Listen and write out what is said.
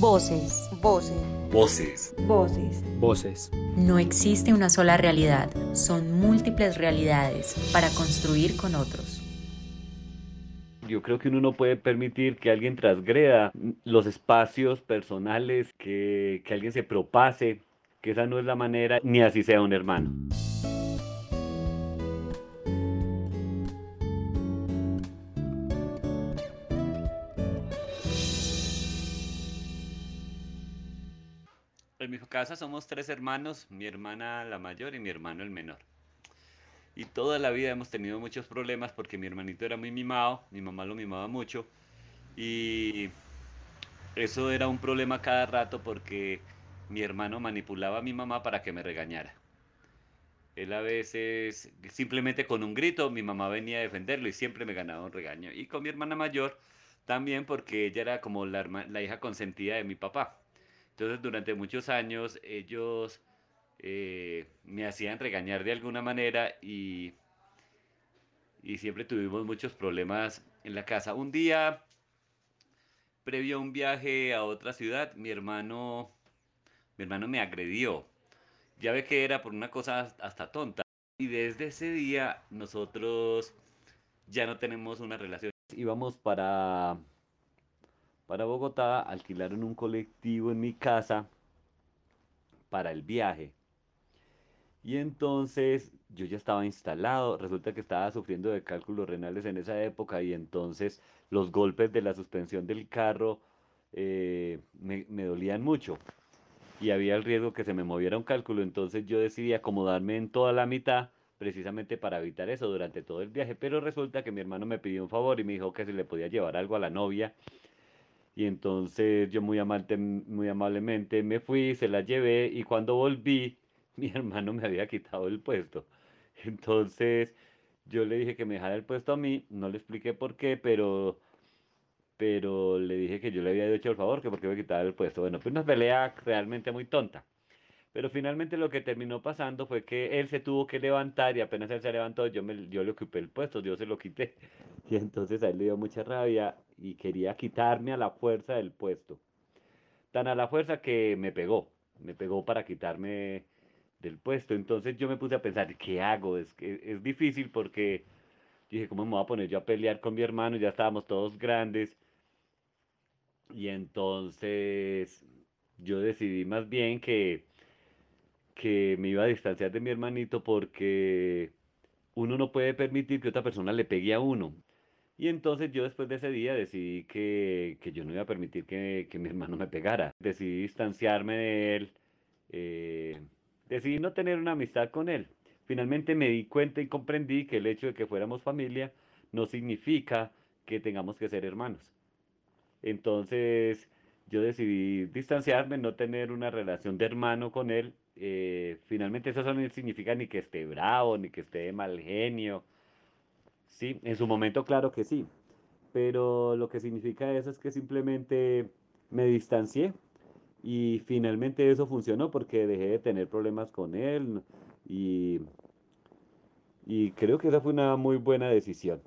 Voces. Voces. Voces. Voces. Voces. No existe una sola realidad, son múltiples realidades para construir con otros. Yo creo que uno no puede permitir que alguien transgreda los espacios personales, que, que alguien se propase, que esa no es la manera, ni así sea un hermano. En mi casa somos tres hermanos, mi hermana la mayor y mi hermano el menor. Y toda la vida hemos tenido muchos problemas porque mi hermanito era muy mimado, mi mamá lo mimaba mucho. Y eso era un problema cada rato porque mi hermano manipulaba a mi mamá para que me regañara. Él a veces, simplemente con un grito, mi mamá venía a defenderlo y siempre me ganaba un regaño. Y con mi hermana mayor también porque ella era como la, la hija consentida de mi papá. Entonces durante muchos años ellos eh, me hacían regañar de alguna manera y, y siempre tuvimos muchos problemas en la casa. Un día, previo a un viaje a otra ciudad, mi hermano, mi hermano me agredió. Ya ve que era por una cosa hasta tonta. Y desde ese día nosotros ya no tenemos una relación. Íbamos para para Bogotá, alquilaron un colectivo en mi casa para el viaje. Y entonces yo ya estaba instalado, resulta que estaba sufriendo de cálculos renales en esa época y entonces los golpes de la suspensión del carro eh, me, me dolían mucho y había el riesgo que se me moviera un cálculo, entonces yo decidí acomodarme en toda la mitad precisamente para evitar eso durante todo el viaje, pero resulta que mi hermano me pidió un favor y me dijo que se le podía llevar algo a la novia y entonces yo muy, amante, muy amablemente me fui, se la llevé y cuando volví, mi hermano me había quitado el puesto. Entonces yo le dije que me dejara el puesto a mí, no le expliqué por qué, pero, pero le dije que yo le había hecho el favor, que porque me quitaba el puesto. Bueno, pues una pelea realmente muy tonta. Pero finalmente lo que terminó pasando fue que él se tuvo que levantar y apenas él se levantó, yo, me, yo le ocupé el puesto, yo se lo quité. Y entonces a él le dio mucha rabia y quería quitarme a la fuerza del puesto. Tan a la fuerza que me pegó, me pegó para quitarme del puesto. Entonces yo me puse a pensar, ¿qué hago? Es, que es difícil porque dije, ¿cómo me voy a poner yo a pelear con mi hermano? Ya estábamos todos grandes. Y entonces yo decidí más bien que, que me iba a distanciar de mi hermanito porque uno no puede permitir que otra persona le pegue a uno. Y entonces yo después de ese día decidí que, que yo no iba a permitir que, que, mi hermano me pegara. Decidí distanciarme de él. Eh, decidí no tener una amistad con él. Finalmente me di cuenta y comprendí que el hecho de que fuéramos familia no significa que tengamos que ser hermanos. Entonces yo decidí distanciarme, no tener una relación de hermano con él. Eh, finalmente eso no significa ni que esté bravo, ni que esté de mal genio Sí, en su momento claro que sí, pero lo que significa eso es que simplemente me distancié y finalmente eso funcionó porque dejé de tener problemas con él y, y creo que esa fue una muy buena decisión.